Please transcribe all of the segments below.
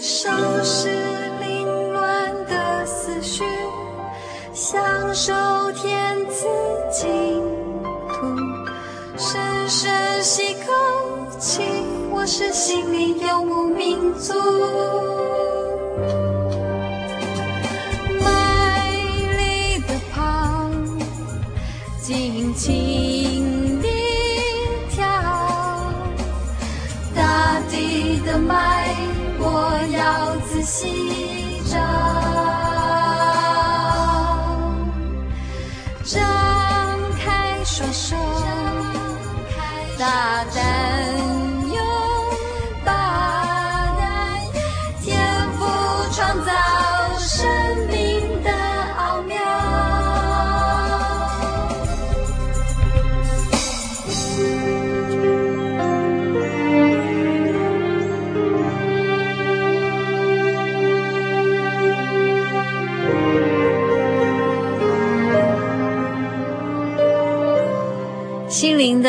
收拾凌乱的思绪，享受天赐净土，深深吸口气，我是心灵游牧民族。要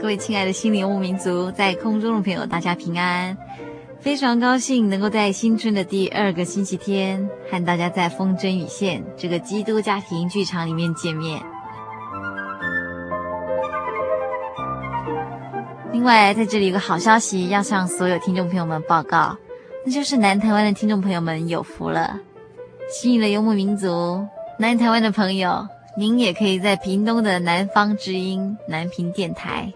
各位亲爱的心灵游牧民族，在空中的朋友，大家平安！非常高兴能够在新春的第二个星期天，和大家在风筝与线这个基督家庭剧场里面见面。另外，在这里有个好消息要向所有听众朋友们报告，那就是南台湾的听众朋友们有福了。心灵的游牧民族，南台湾的朋友，您也可以在屏东的南方之音南屏电台。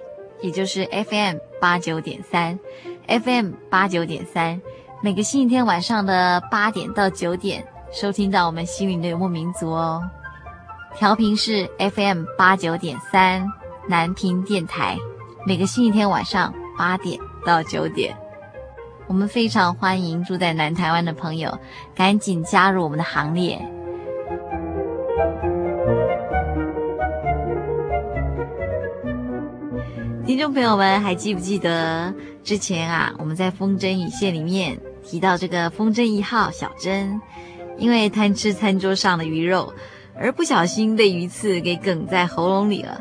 也就是 FM 八九点三，FM 八九点三，每个星期天晚上的八点到九点收听到我们心灵的游牧民族哦。调频是 FM 八九点三，南屏电台，每个星期天晚上八点到九点，我们非常欢迎住在南台湾的朋友，赶紧加入我们的行列。听众朋友们，还记不记得之前啊，我们在风筝与线里面提到这个风筝一号小珍，因为贪吃餐桌上的鱼肉，而不小心被鱼刺给梗在喉咙里了，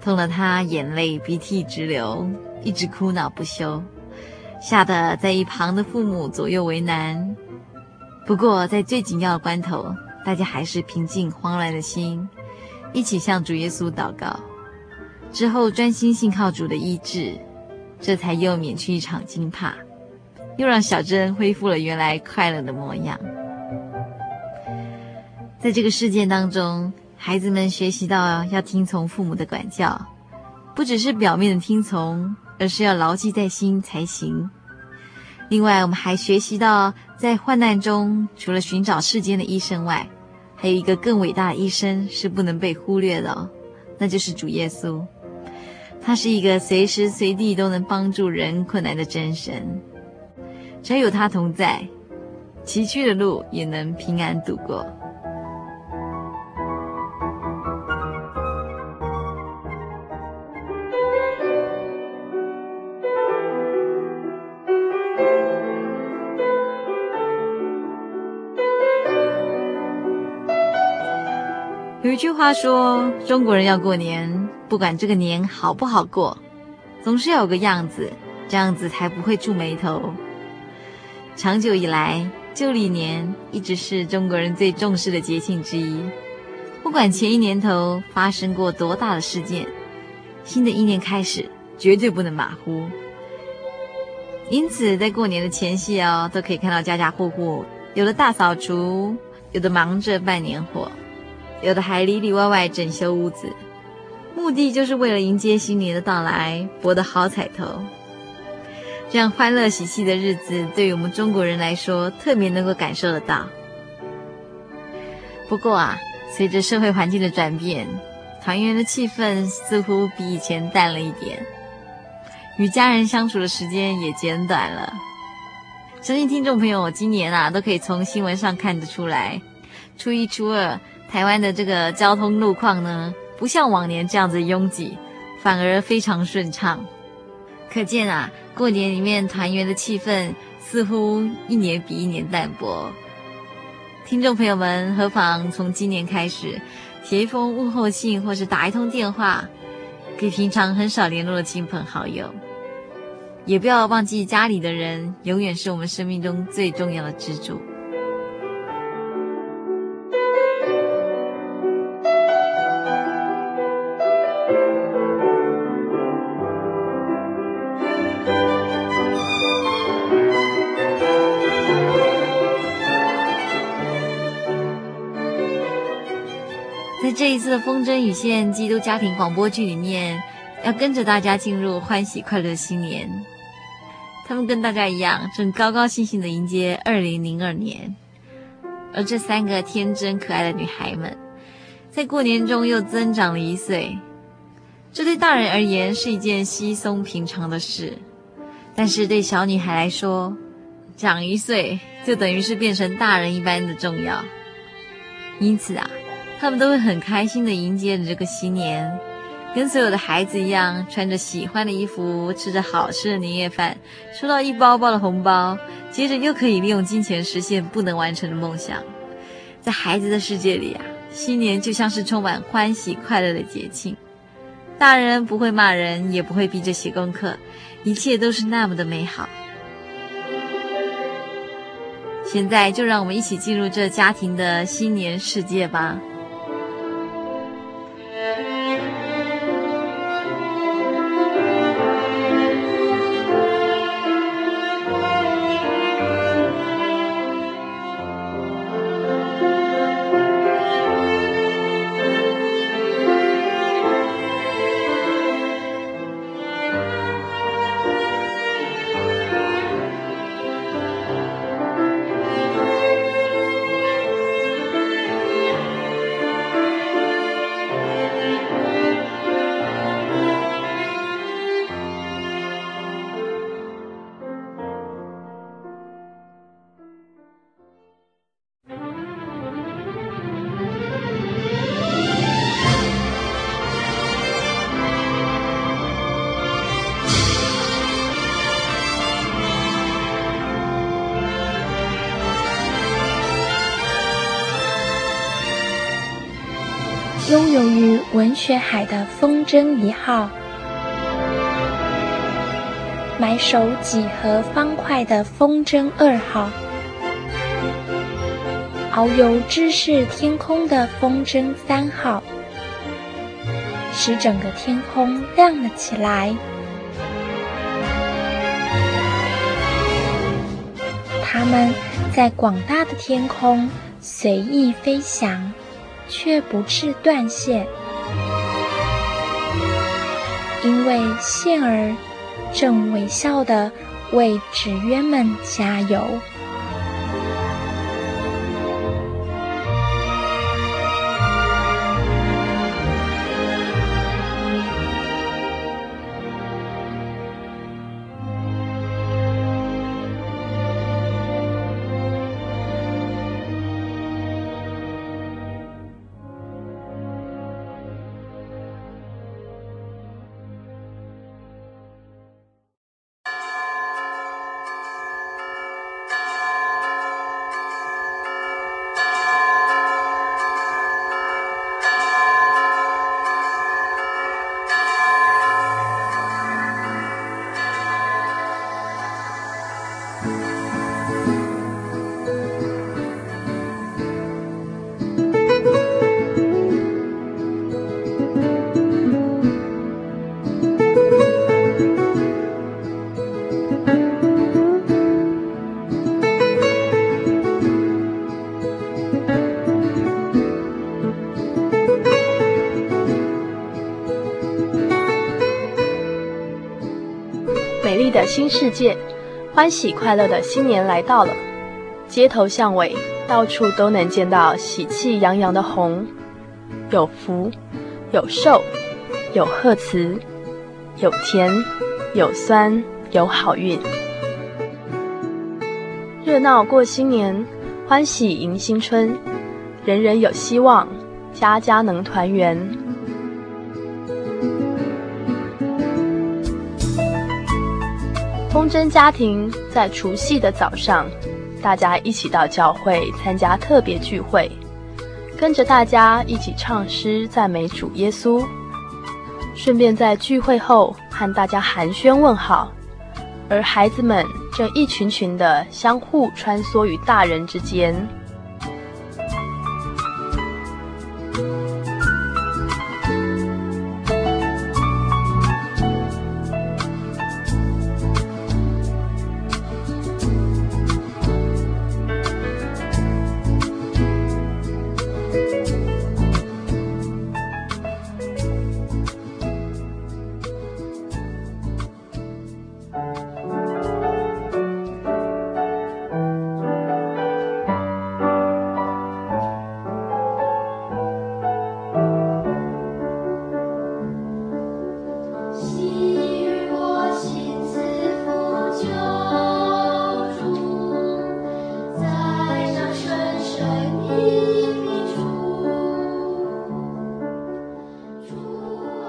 痛得他眼泪鼻涕直流，一直哭闹不休，吓得在一旁的父母左右为难。不过在最紧要的关头，大家还是平静慌乱的心，一起向主耶稣祷告。之后专心信靠主的医治，这才又免去一场惊怕，又让小珍恢复了原来快乐的模样。在这个事件当中，孩子们学习到要听从父母的管教，不只是表面的听从，而是要牢记在心才行。另外，我们还学习到，在患难中，除了寻找世间的医生外，还有一个更伟大的医生是不能被忽略的，那就是主耶稣。他是一个随时随地都能帮助人困难的真神，只要有他同在，崎岖的路也能平安度过。有一句话说，中国人要过年。不管这个年好不好过，总是要有个样子，这样子才不会触霉头。长久以来，旧历年一直是中国人最重视的节庆之一。不管前一年头发生过多大的事件，新的一年开始绝对不能马虎。因此，在过年的前夕哦，都可以看到家家户户有的大扫除，有的忙着办年货，有的还里里外外整修屋子。目的就是为了迎接新年的到来，博得好彩头。这样欢乐喜气的日子，对于我们中国人来说，特别能够感受得到。不过啊，随着社会环境的转变，团圆的气氛似乎比以前淡了一点，与家人相处的时间也减短了。相信听众朋友今年啊，都可以从新闻上看得出来，初一、初二，台湾的这个交通路况呢，不像往年这样子拥挤，反而非常顺畅。可见啊，过年里面团圆的气氛似乎一年比一年淡薄。听众朋友们，何妨从今年开始，写一封问候信，或是打一通电话，给平常很少联络的亲朋好友。也不要忘记家里的人，永远是我们生命中最重要的支柱。风筝与线基督家庭广播剧里面，要跟着大家进入欢喜快乐的新年。他们跟大家一样，正高高兴兴的迎接二零零二年。而这三个天真可爱的女孩们，在过年中又增长了一岁。这对大人而言是一件稀松平常的事，但是对小女孩来说，长一岁就等于是变成大人一般的重要。因此啊。他们都会很开心地迎接着这个新年，跟所有的孩子一样，穿着喜欢的衣服，吃着好吃的年夜饭，收到一包包的红包，接着又可以利用金钱实现不能完成的梦想。在孩子的世界里啊，新年就像是充满欢喜快乐的节庆。大人不会骂人，也不会逼着写功课，一切都是那么的美好。现在就让我们一起进入这家庭的新年世界吧。拥文学海的风筝一号，埋首几何方块的风筝二号，遨游知识天空的风筝三号，使整个天空亮了起来。它们在广大的天空随意飞翔。却不致断线，因为线儿正微笑的为纸鸢们加油。新世界，欢喜快乐的新年来到了。街头巷尾，到处都能见到喜气洋洋的红，有福，有寿，有贺词，有甜，有酸，有好运。热闹过新年，欢喜迎新春，人人有希望，家家能团圆。真家庭在除夕的早上，大家一起到教会参加特别聚会，跟着大家一起唱诗赞美主耶稣，顺便在聚会后和大家寒暄问好。而孩子们正一群群的相互穿梭于大人之间。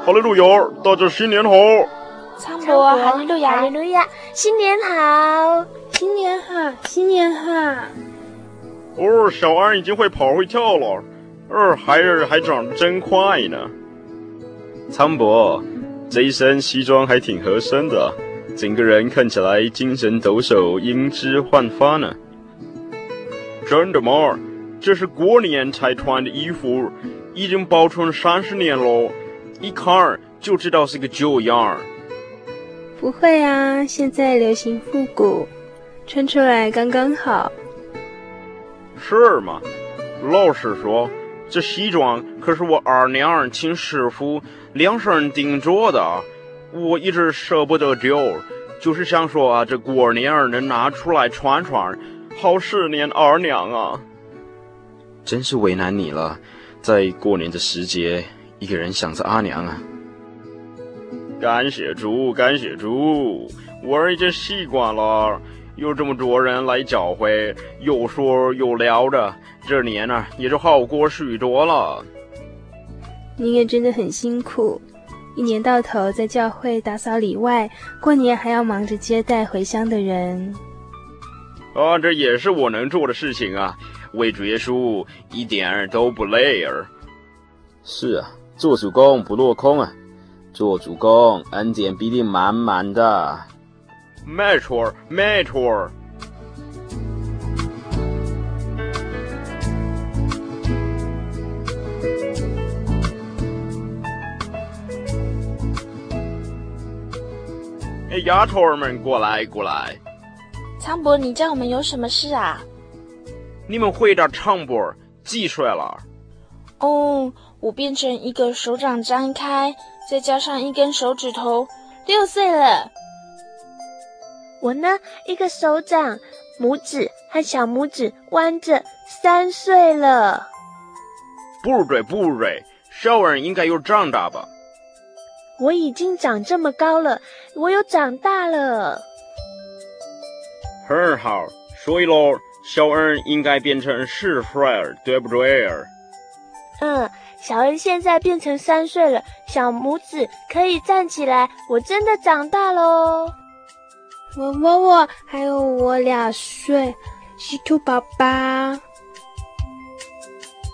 哈利路亚，大家新年好！昌伯，哈利路亚，哈利路亚，新年好，新年好，新年好。哦，小安已经会跑会跳了，哦，孩儿还长得真快呢。昌伯，这一身西装还挺合身的，整个人看起来精神抖擞，英姿焕发呢。真的吗？这是过年才穿的衣服，已经保存三十年了。一看就知道是个旧样儿。不会啊，现在流行复古，穿出来刚刚好。是吗？老实说，这西装可是我二娘请师傅量身定做的，我一直舍不得丢，就是想说啊，这过年能拿出来穿穿，好思念二娘啊。真是为难你了，在过年的时节。一个人想着阿娘啊！感谢主，感谢主，我儿已经习惯了，有这么多人来教会，又说又聊的，这年呢、啊、也就好过许多了。你也真的很辛苦，一年到头在教会打扫里外，过年还要忙着接待回乡的人。啊，这也是我能做的事情啊，为主耶稣一点儿都不累儿。是啊。做主公不落空啊！做主公恩典必定满满的。没错，没错。哎，丫头儿们，过来，过来。昌伯，你叫我们有什么事啊？你们回答昌伯几岁了？哦。我变成一个手掌张开，再加上一根手指头，六岁了。我呢，一个手掌、拇指和小拇指弯着，三岁了。不对，不对，小儿应该有长大吧？我已经长这么高了，我有长大了。很好，所以喽，小儿应该变成四岁，对不对？嗯。小恩现在变成三岁了，小拇指可以站起来，我真的长大喽！我我我，还有我两岁，是兔宝宝。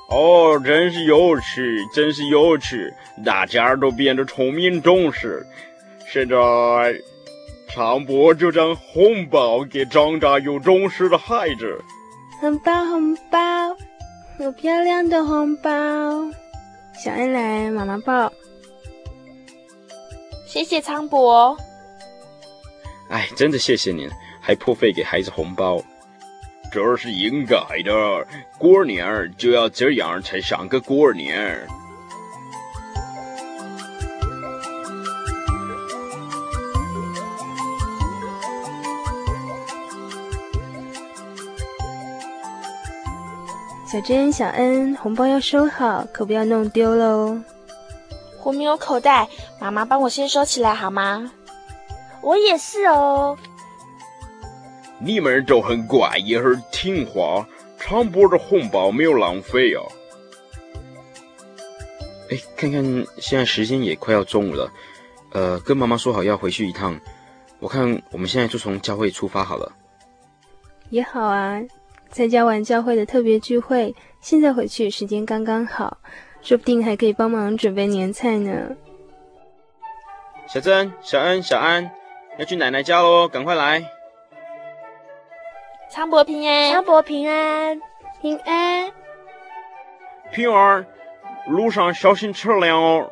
哦，真是有趣，真是有趣，大家都变得聪明懂事。现在，长伯就将红包给长大又懂事的孩子。红包，红包，有漂亮的红包。小恩来，妈妈抱。谢谢昌博。哎，真的谢谢您，还破费给孩子红包，这是应该的。过年就要这样才像个过年。小珍、小恩，红包要收好，可不要弄丢了哦。我没有口袋，妈妈帮我先收起来好吗？我也是哦。你们都很乖，也很听话，常博的红包没有浪费哦。哎，看看现在时间也快要中午了，呃，跟妈妈说好要回去一趟，我看我们现在就从教会出发好了。也好啊，参加完教会的特别聚会，现在回去时间刚刚好，说不定还可以帮忙准备年菜呢。小珍、小恩、小安，要去奶奶家喽，赶快来！昌博平安，昌博平安，平安，平儿，路上小心车辆哦。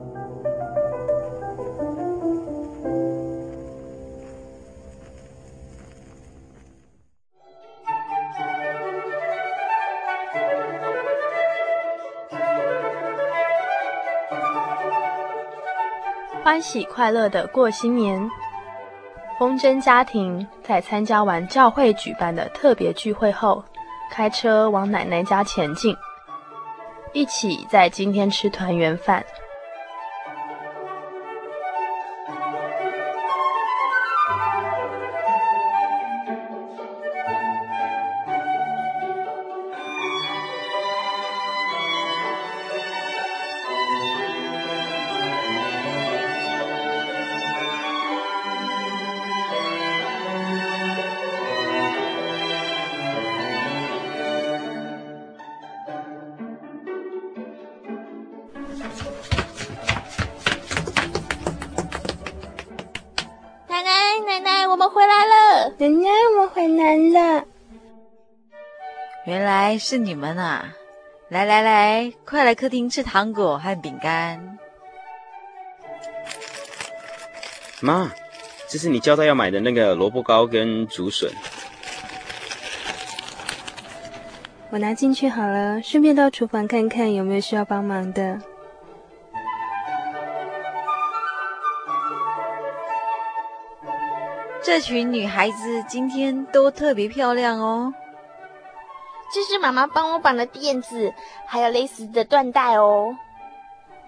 欢喜快乐的过新年，风筝家庭在参加完教会举办的特别聚会后，开车往奶奶家前进，一起在今天吃团圆饭。是你们啊！来来来，快来客厅吃糖果和饼干。妈，这是你交代要买的那个萝卜糕跟竹笋。我拿进去好了，顺便到厨房看看有没有需要帮忙的。这群女孩子今天都特别漂亮哦。这是妈妈帮我绑的辫子，还有蕾丝的缎带哦。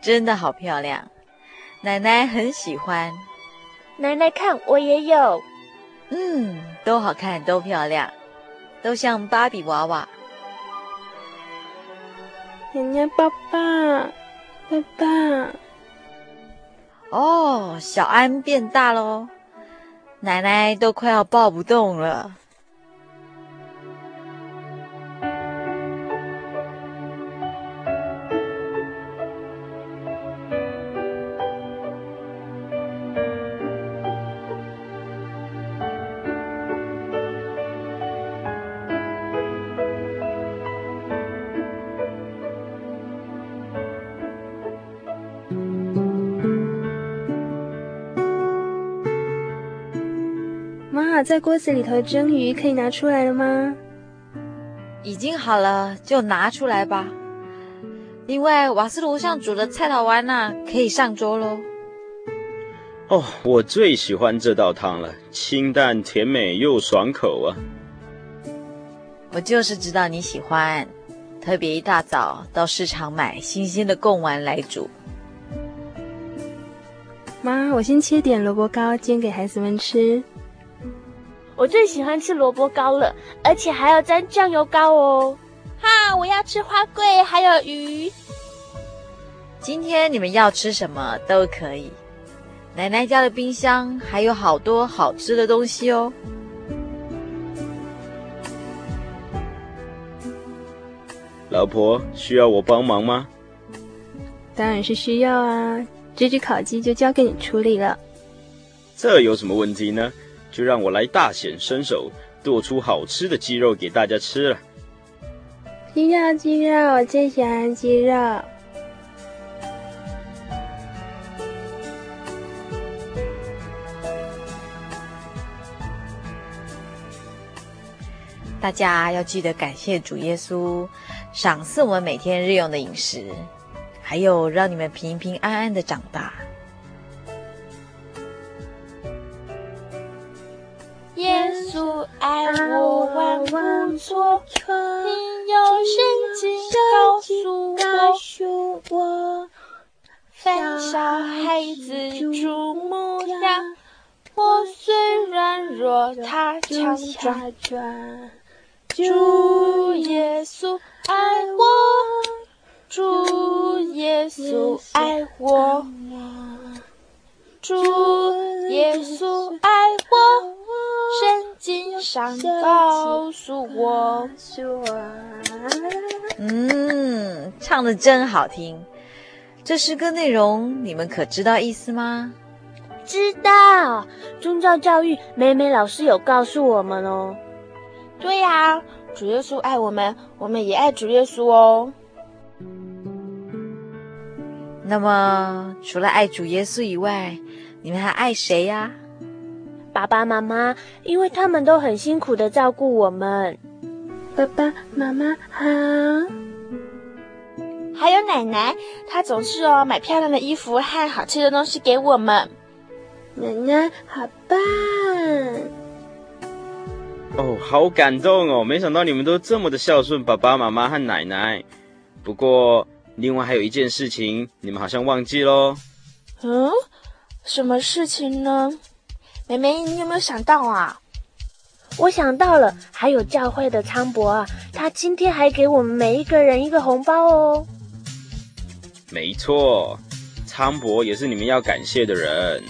真的好漂亮，奶奶很喜欢。奶奶看，我也有。嗯，都好看，都漂亮，都像芭比娃娃。奶奶抱抱，抱抱。哦，小安变大喽。奶奶都快要抱不动了。在锅子里头蒸鱼，可以拿出来了吗？已经好了，就拿出来吧。另外，瓦斯炉上煮的菜头丸呢，可以上桌喽。哦，我最喜欢这道汤了，清淡甜美又爽口啊！我就是知道你喜欢，特别一大早到市场买新鲜的贡丸来煮。妈，我先切点萝卜糕煎给孩子们吃。我最喜欢吃萝卜糕了，而且还要沾酱油膏哦！哈，我要吃花桂，还有鱼。今天你们要吃什么都可以，奶奶家的冰箱还有好多好吃的东西哦。老婆，需要我帮忙吗？当然是需要啊！这只烤鸡就交给你处理了。这有什么问题呢？就让我来大显身手，剁出好吃的鸡肉给大家吃了。鸡肉，鸡肉，我最喜欢鸡肉。大家要记得感谢主耶稣，赏赐我们每天日用的饮食，还有让你们平平安安的长大。你有圣经告诉我，凡小孩子注目呀，我虽软弱，他强壮。主耶稣爱我，主耶稣爱我，主耶稣爱我。圣经上告诉我，嗯，唱的真好听。这诗歌内容你们可知道意思吗？知道，宗教教育，美美老师有告诉我们哦。对呀，主耶稣爱我们，我们也爱主耶稣哦。那么，除了爱主耶稣以外，你们还爱谁呀？爸爸妈妈，因为他们都很辛苦的照顾我们。爸爸妈妈好，还有奶奶，她总是哦买漂亮的衣服和好吃的东西给我们。奶奶好棒！哦，好感动哦！没想到你们都这么的孝顺爸爸妈妈和奶奶。不过，另外还有一件事情，你们好像忘记喽。嗯，什么事情呢？妹妹，你有没有想到啊？我想到了，还有教会的苍博啊，他今天还给我们每一个人一个红包哦。没错，苍博也是你们要感谢的人。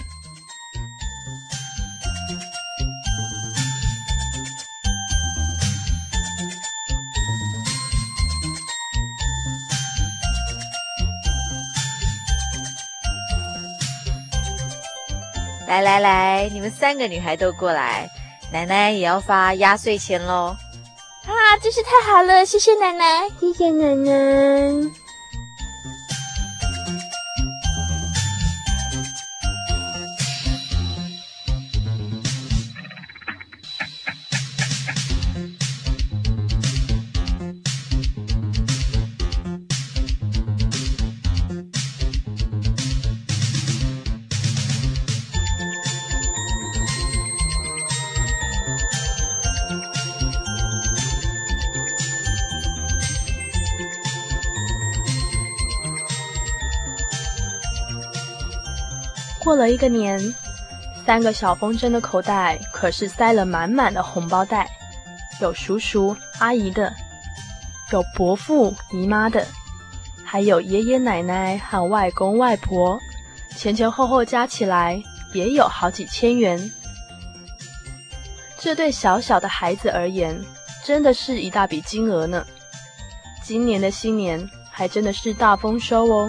来来来，你们三个女孩都过来，奶奶也要发压岁钱喽！啊，真是太好了，谢谢奶奶，谢谢奶奶。过了一个年，三个小风筝的口袋可是塞了满满的红包袋，有叔叔阿姨的，有伯父姨妈的，还有爷爷奶奶和外公外婆，前前后后加起来也有好几千元。这对小小的孩子而言，真的是一大笔金额呢。今年的新年还真的是大丰收哦。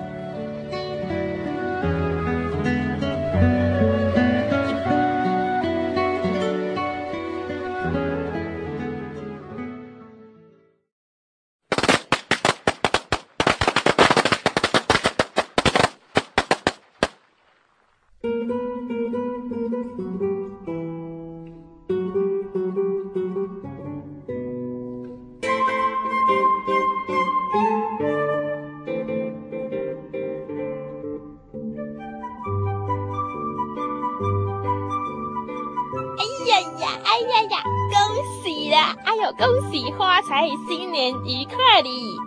恭喜发财，新年愉快哩！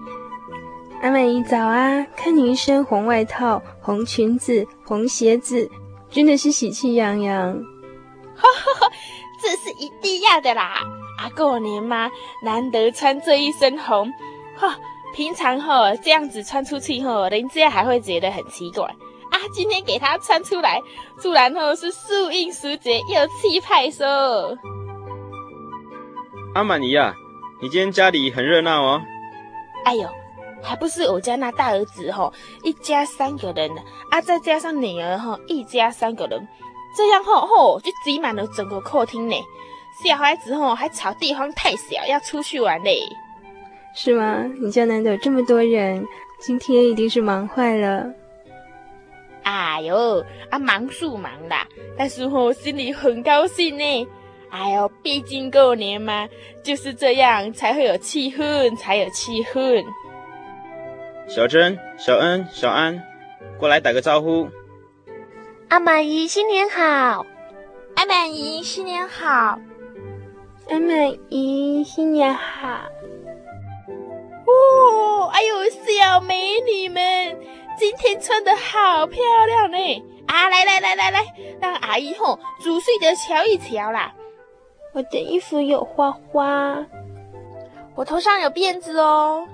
阿美姨早啊，看你一身红外套、红裙子、红鞋子，真的是喜气洋洋。哈哈哈，这是一定要的啦！啊，过年嘛，难得穿这一身红，哈，平常哈这样子穿出去哈，人家还会觉得很奇怪。啊，今天给他穿出来，突然后是素应时节，又气派说。阿满姨呀，你今天家里很热闹哦。哎呦，还不是我家那大儿子吼，一家三个人啊，再加上女儿吼，一家三个人，这样吼吼就挤满了整个客厅呢。小孩子吼还吵地方太小，要出去玩嘞。是吗？你家难得有这么多人，今天一定是忙坏了。哎呦，啊忙是忙啦，但是我心里很高兴呢。哎呦，毕竟过年嘛，就是这样才会有气氛，才有气氛。小珍、小恩、小安，过来打个招呼。阿满姨新年好，阿满姨新年好，阿满姨新年好。哦，哎呦，小美女们，今天穿的好漂亮呢！啊，来来来来来，让阿姨吼仔细的瞧一瞧啦。我的衣服有花花，我头上有辫子哦，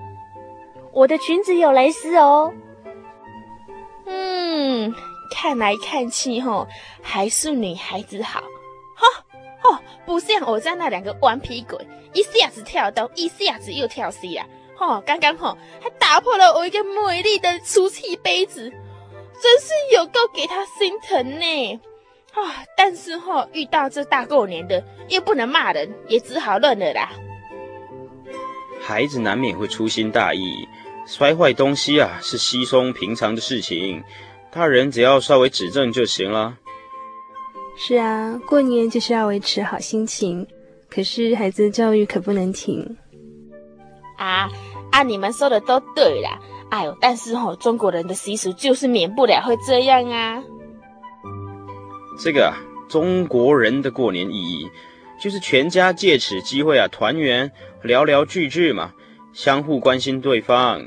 我的裙子有蕾丝哦。嗯，看来看去吼，还是女孩子好。哈，哦，不像我家那两个顽皮鬼，一下子跳东，一下子又跳西啊。哈，刚刚哈还打破了我一个美丽的出气杯子，真是有够给他心疼呢。啊！但是哈，遇到这大过年的，又不能骂人，也只好认了啦。孩子难免会粗心大意，摔坏东西啊，是稀松平常的事情，大人只要稍微指正就行了。是啊，过年就是要维持好心情，可是孩子的教育可不能停。啊啊！你们说的都对啦。哎呦，但是哈，中国人的习俗就是免不了会这样啊。这个，中国人的过年意义，就是全家借此机会啊团圆，聊聊聚聚嘛，相互关心对方，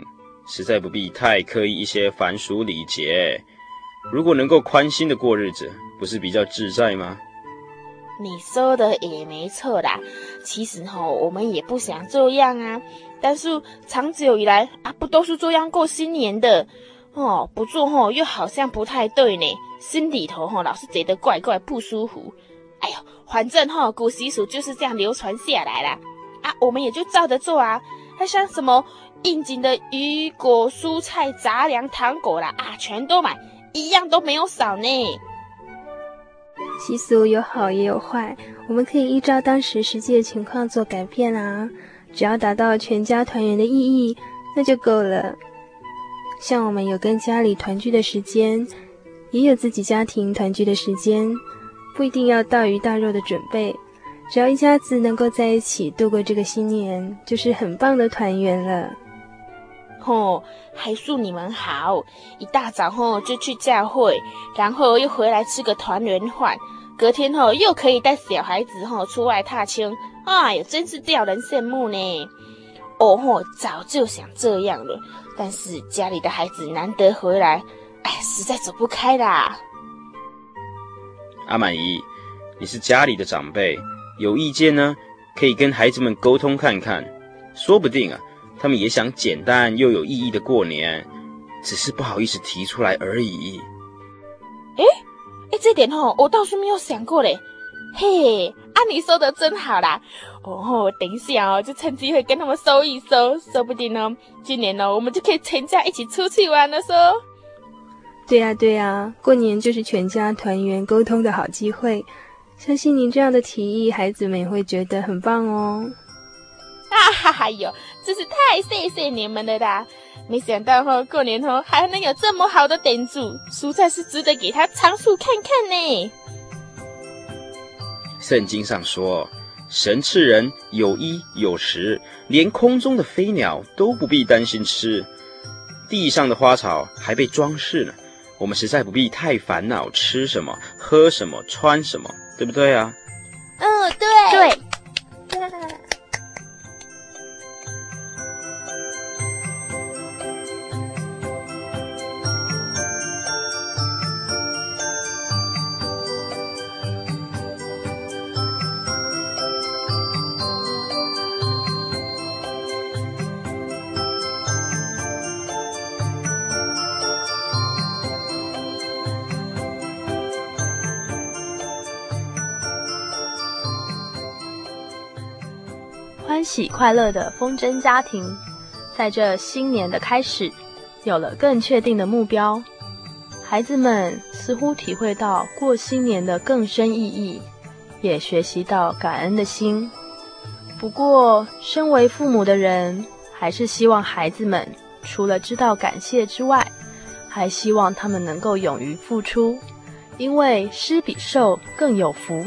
实在不必太刻意一些繁俗礼节。如果能够宽心的过日子，不是比较自在吗？你说的也没错啦，其实哈，我们也不想这样啊，但是长久以来啊，不都是这样过新年的？哦，不做吼，又好像不太对呢，心里头吼老是觉得怪怪不舒服。哎呦，反正吼古习俗就是这样流传下来啦，啊，我们也就照着做啊。还像什么应景的鱼果蔬菜杂粮糖果啦，啊，全都买，一样都没有少呢。习俗有好也有坏，我们可以依照当时实际的情况做改变啊，只要达到全家团圆的意义，那就够了。像我们有跟家里团聚的时间，也有自己家庭团聚的时间，不一定要大鱼大肉的准备，只要一家子能够在一起度过这个新年，就是很棒的团圆了。吼，还祝你们好，一大早吼就去教会，然后又回来吃个团圆饭，隔天吼又可以带小孩子吼出外踏青，哎呀，真是吊人羡慕呢。哦吼，早就想这样了。但是家里的孩子难得回来，哎，实在走不开啦。阿满姨，你是家里的长辈，有意见呢，可以跟孩子们沟通看看，说不定啊，他们也想简单又有意义的过年，只是不好意思提出来而已。哎哎，这点哦，我倒是没有想过嘞。嘿，啊，你说的真好啦。哦，等一下哦，就趁机会跟他们搜一搜，说不定呢，今年呢，我们就可以全家一起出去玩了。说，对呀对呀，过年就是全家团圆沟通的好机会。相信您这样的提议，孩子们也会觉得很棒哦。啊哈哈哟，真是太谢谢你们了啦！没想到哈，过年后还能有这么好的点子，实在是值得给他长处看看呢。圣经上说。神赐人有衣有食，连空中的飞鸟都不必担心吃，地上的花草还被装饰呢。我们实在不必太烦恼吃什么、喝什么、穿什么，对不对啊？嗯，对对。欢喜快乐的风筝家庭，在这新年的开始，有了更确定的目标。孩子们似乎体会到过新年的更深意义，也学习到感恩的心。不过，身为父母的人，还是希望孩子们除了知道感谢之外，还希望他们能够勇于付出，因为施比受更有福。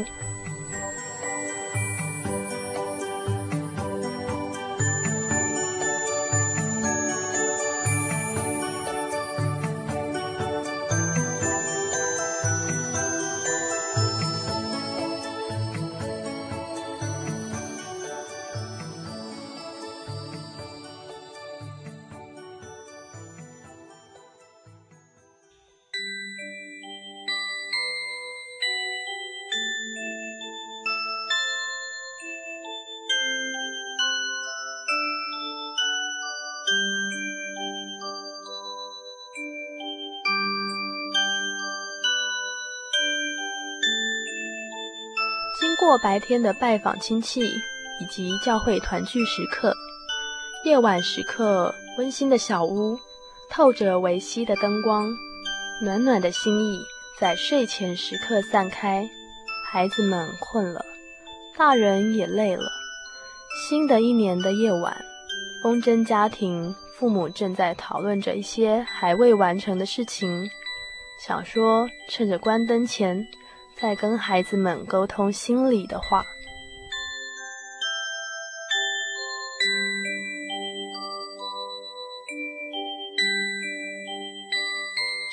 过白天的拜访亲戚以及教会团聚时刻，夜晚时刻温馨的小屋透着微熹的灯光，暖暖的心意在睡前时刻散开。孩子们困了，大人也累了。新的一年的夜晚，风筝家庭父母正在讨论着一些还未完成的事情，想说趁着关灯前。在跟孩子们沟通心里的话。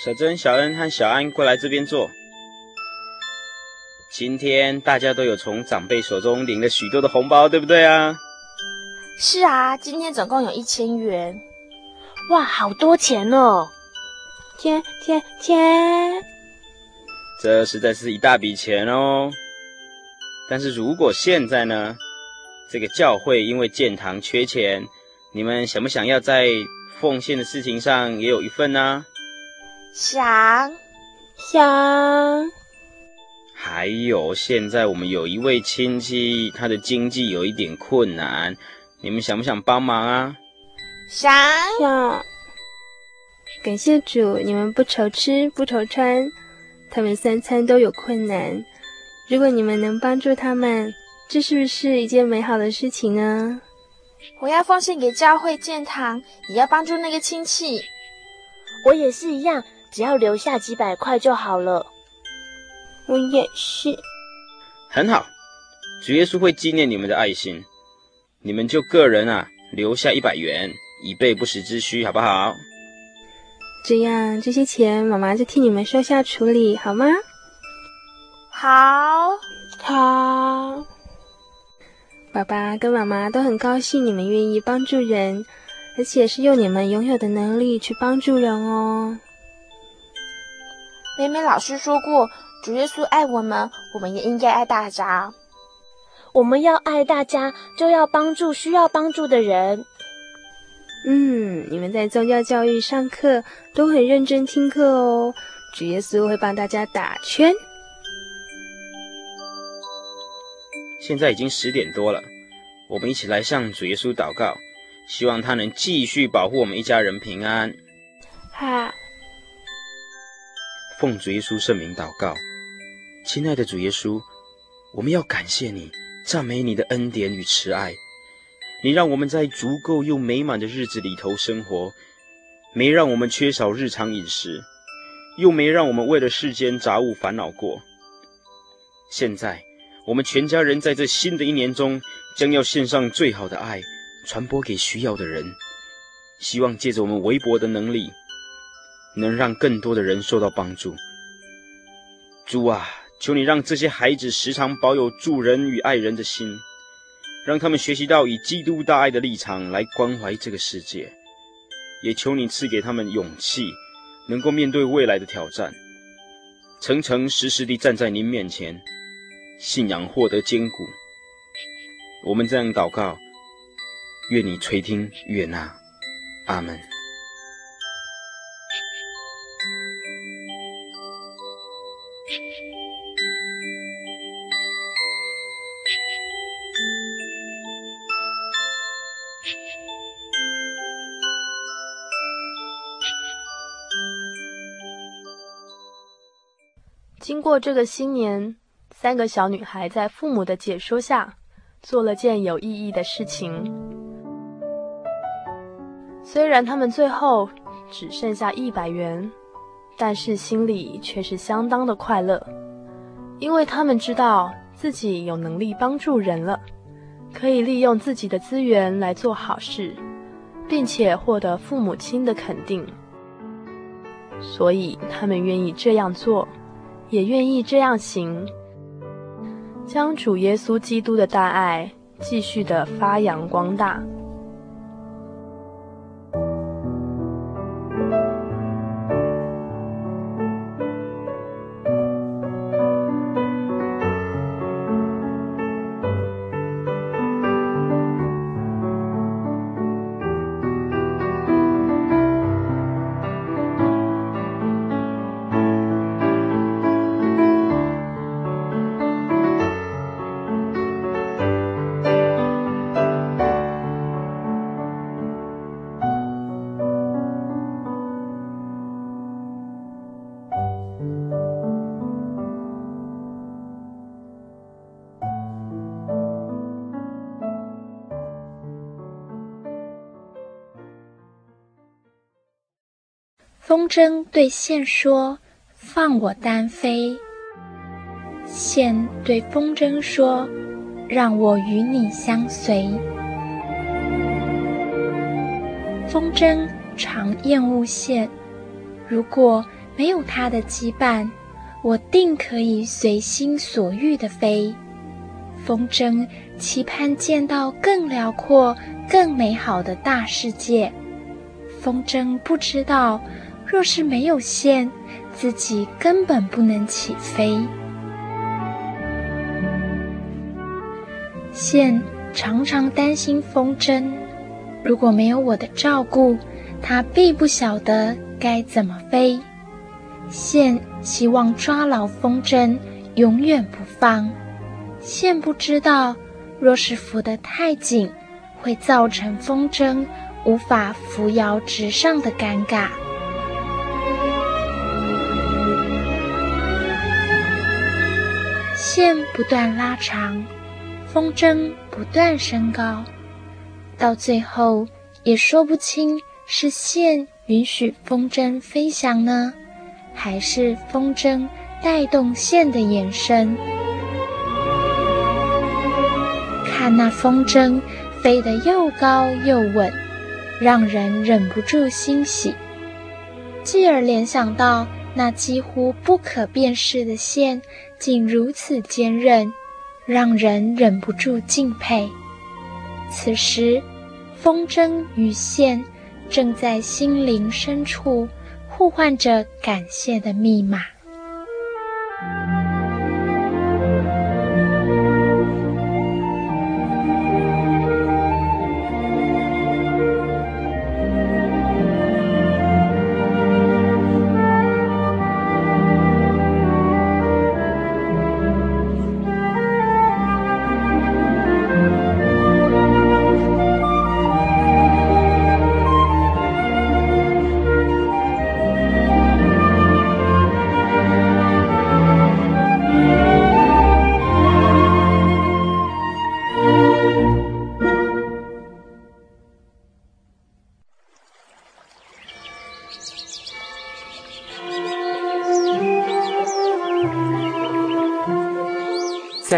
小珍、小恩和小安过来这边坐。今天大家都有从长辈手中领了许多的红包，对不对啊？是啊，今天总共有一千元。哇，好多钱哦！天天天！这实在是一大笔钱哦，但是如果现在呢，这个教会因为建堂缺钱，你们想不想要在奉献的事情上也有一份呢？想，想。还有，现在我们有一位亲戚，他的经济有一点困难，你们想不想帮忙啊？想，想。感谢主，你们不愁吃，不愁穿。他们三餐都有困难，如果你们能帮助他们，这是不是一件美好的事情呢？我要奉献给教会建堂，也要帮助那个亲戚。我也是一样，只要留下几百块就好了。我也是。很好，主耶稣会纪念你们的爱心，你们就个人啊留下一百元，以备不时之需，好不好？这样，这些钱妈妈就替你们收下处理，好吗？好，好。爸爸跟妈妈都很高兴你们愿意帮助人，而且是用你们拥有的能力去帮助人哦。美美老师说过，主耶稣爱我们，我们也应该爱大家。我们要爱大家，就要帮助需要帮助的人。嗯，你们在宗教教育上课都很认真听课哦。主耶稣会帮大家打圈。现在已经十点多了，我们一起来向主耶稣祷告，希望他能继续保护我们一家人平安。哈，奉主耶稣圣名祷告，亲爱的主耶稣，我们要感谢你，赞美你的恩典与慈爱。你让我们在足够又美满的日子里头生活，没让我们缺少日常饮食，又没让我们为了世间杂物烦恼过。现在，我们全家人在这新的一年中，将要献上最好的爱，传播给需要的人。希望借着我们微薄的能力，能让更多的人受到帮助。主啊，求你让这些孩子时常保有助人与爱人的心，让他们学习到以基督大爱的立场来关怀这个世界。也求你赐给他们勇气，能够面对未来的挑战，诚诚实实地站在您面前，信仰获得坚固。我们这样祷告，愿你垂听悦纳。阿门。过这个新年，三个小女孩在父母的解说下，做了件有意义的事情。虽然他们最后只剩下一百元，但是心里却是相当的快乐，因为他们知道自己有能力帮助人了，可以利用自己的资源来做好事，并且获得父母亲的肯定，所以他们愿意这样做。也愿意这样行，将主耶稣基督的大爱继续的发扬光大。风筝对线说：“放我单飞。”线对风筝说：“让我与你相随。”风筝常厌恶线，如果没有它的羁绊，我定可以随心所欲地飞。风筝期盼见到更辽阔、更美好的大世界。风筝不知道。若是没有线，自己根本不能起飞。线常常担心风筝，如果没有我的照顾，它必不晓得该怎么飞。线希望抓牢风筝，永远不放。线不知道，若是扶得太紧，会造成风筝无法扶摇直上的尴尬。线不断拉长，风筝不断升高，到最后也说不清是线允许风筝飞翔呢，还是风筝带动线的延伸。看那风筝飞得又高又稳，让人忍不住欣喜，继而联想到那几乎不可辨识的线。竟如此坚韧，让人忍不住敬佩。此时，风筝与线正在心灵深处互换着感谢的密码。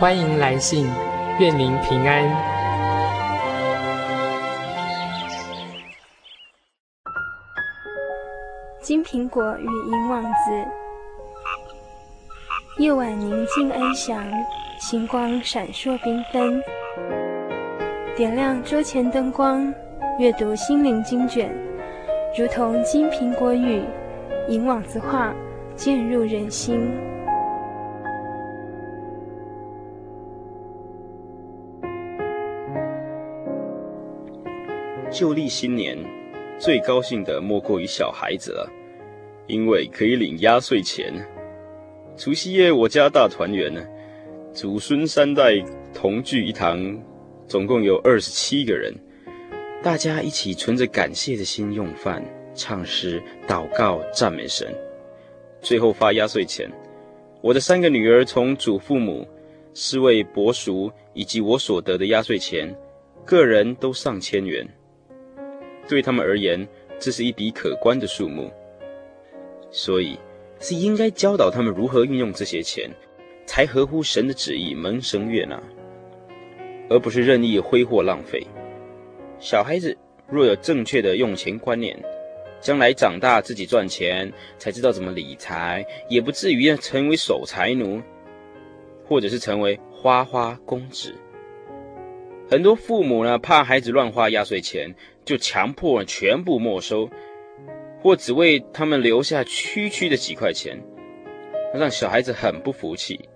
欢迎来信，愿您平安。金苹果与银网子，夜晚宁静安详，星光闪烁缤纷。点亮桌前灯光，阅读心灵经卷，如同金苹果语、银网子话，渐入人心。旧历新年，最高兴的莫过于小孩子了，因为可以领压岁钱。除夕夜，我家大团圆呢，祖孙三代同聚一堂。总共有二十七个人，大家一起存着感谢的心用饭、唱诗、祷告、赞美神，最后发压岁钱。我的三个女儿从祖父母、四位伯叔以及我所得的压岁钱，个人都上千元。对他们而言，这是一笔可观的数目，所以是应该教导他们如何运用这些钱，才合乎神的旨意，蒙神悦纳。而不是任意挥霍浪费。小孩子若有正确的用钱观念，将来长大自己赚钱，才知道怎么理财，也不至于要成为守财奴，或者是成为花花公子。很多父母呢，怕孩子乱花压岁钱，就强迫全部没收，或只为他们留下区区的几块钱，让小孩子很不服气。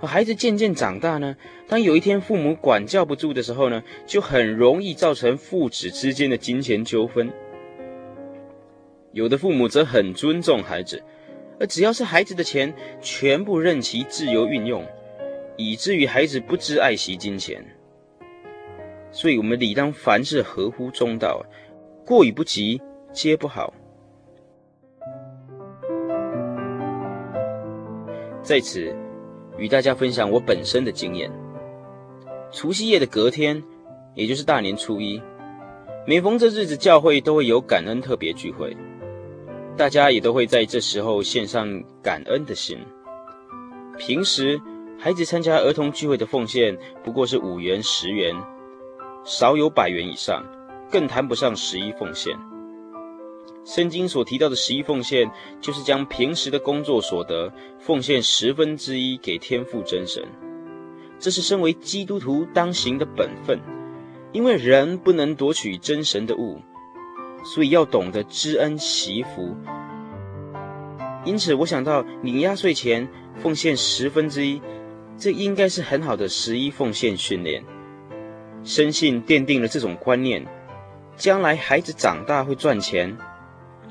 而孩子渐渐长大呢，当有一天父母管教不住的时候呢，就很容易造成父子之间的金钱纠纷。有的父母则很尊重孩子，而只要是孩子的钱，全部任其自由运用，以至于孩子不知爱惜金钱。所以，我们理当凡事合乎中道，过与不及皆不好。在此。与大家分享我本身的经验。除夕夜的隔天，也就是大年初一，每逢这日子，教会都会有感恩特别聚会，大家也都会在这时候献上感恩的心。平时孩子参加儿童聚会的奉献不过是五元、十元，少有百元以上，更谈不上十一奉献。圣经所提到的十一奉献，就是将平时的工作所得奉献十分之一给天父真神。这是身为基督徒当行的本分，因为人不能夺取真神的物，所以要懂得知恩惜福。因此，我想到领压岁钱奉献十分之一，这应该是很好的十一奉献训练。深信奠定了这种观念，将来孩子长大会赚钱。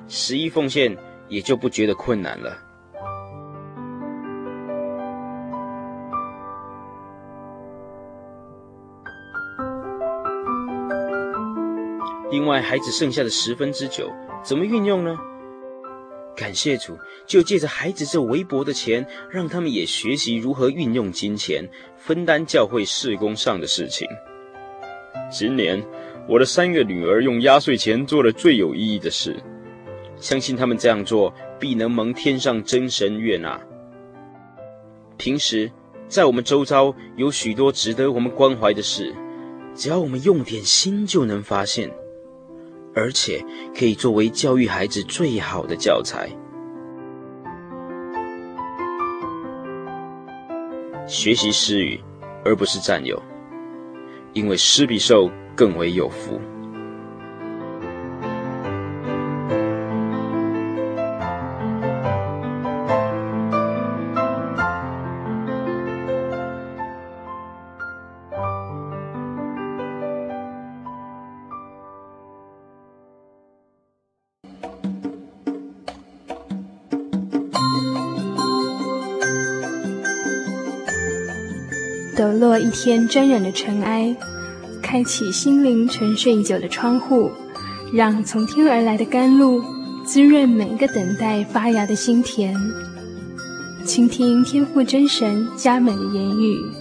十一奉献也就不觉得困难了。另外，孩子剩下的十分之九怎么运用呢？感谢主，就借着孩子这微薄的钱，让他们也学习如何运用金钱，分担教会事工上的事情。今年，我的三个女儿用压岁钱做了最有意义的事。相信他们这样做，必能蒙天上真神悦纳。平时在我们周遭有许多值得我们关怀的事，只要我们用点心就能发现，而且可以作为教育孩子最好的教材。学习施予，而不是占有，因为施比受更为有福。抖落一天沾染的尘埃，开启心灵沉睡已久的窗户，让从天而来的甘露滋润每一个等待发芽的心田。倾听天父真神加美的言语。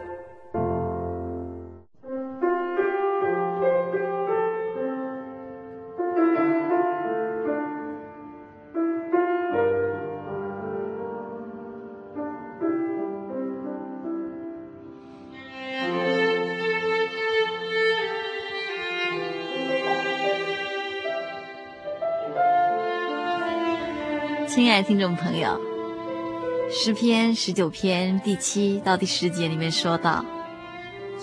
听众朋友，诗篇十九篇第七到第十节里面说到：“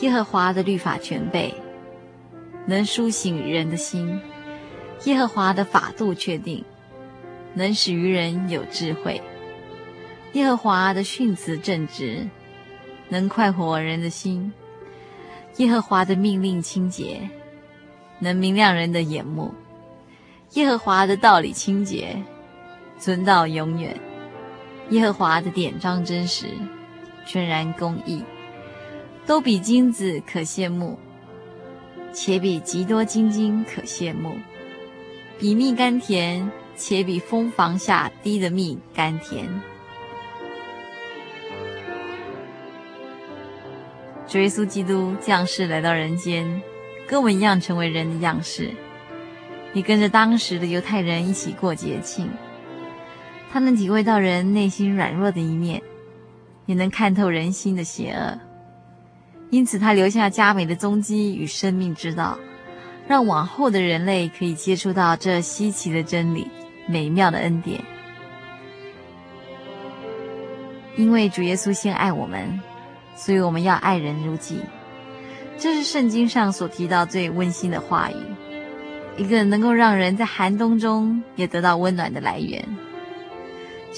耶和华的律法全备，能苏醒人的心；耶和华的法度确定，能使愚人有智慧；耶和华的训词正直，能快活人的心；耶和华的命令清洁，能明亮人的眼目；耶和华的道理清洁。”存到永远，耶和华的典章真实，全然公义，都比金子可羡慕，且比极多金金可羡慕，比蜜甘甜，且比蜂房下滴的蜜甘甜。主耶稣基督降世来到人间，跟我们一样成为人的样式，也跟着当时的犹太人一起过节庆。他能体会到人内心软弱的一面，也能看透人心的邪恶，因此他留下佳美的踪迹与生命之道，让往后的人类可以接触到这稀奇的真理、美妙的恩典。因为主耶稣先爱我们，所以我们要爱人如己。这是圣经上所提到最温馨的话语，一个能够让人在寒冬中也得到温暖的来源。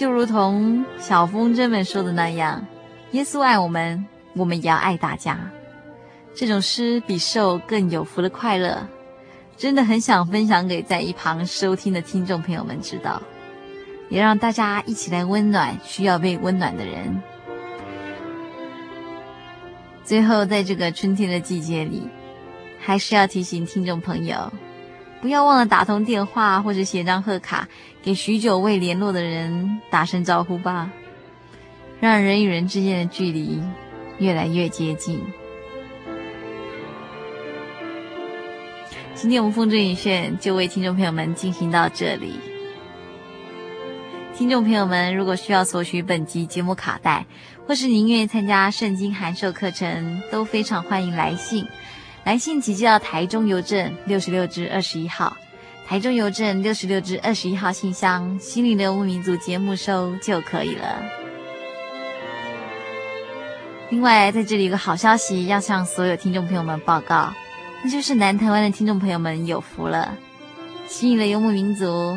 就如同小风筝们说的那样，耶稣爱我们，我们也要爱大家。这种诗比受更有福的快乐，真的很想分享给在一旁收听的听众朋友们知道，也让大家一起来温暖需要被温暖的人。最后，在这个春天的季节里，还是要提醒听众朋友。不要忘了打通电话或者写张贺卡，给许久未联络的人打声招呼吧，让人与人之间的距离越来越接近。今天我们风筝雨炫就为听众朋友们进行到这里。听众朋友们，如果需要索取本集节目卡带，或是您愿意参加圣经函授课程，都非常欢迎来信。来信请寄到台中邮政六十六支二十一号，台中邮政六十六支二十一号信箱，心灵的游牧民族节目收就可以了。另外，在这里有个好消息要向所有听众朋友们报告，那就是南台湾的听众朋友们有福了。心灵的游牧民族，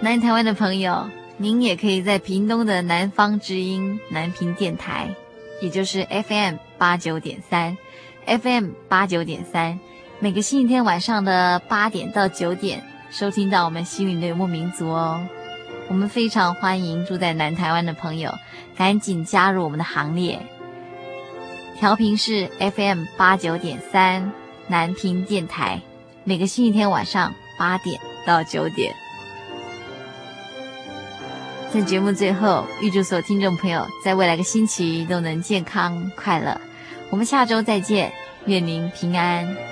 南台湾的朋友，您也可以在屏东的南方之音南屏电台，也就是 FM 八九点三。FM 八九点三，每个星期天晚上的八点到九点，收听到我们心灵的游牧民族哦。我们非常欢迎住在南台湾的朋友，赶紧加入我们的行列。调频是 FM 八九点三，南屏电台，每个星期天晚上八点到九点。在节目最后，预祝所有听众朋友在未来的星期都能健康快乐。我们下周再见，愿您平安。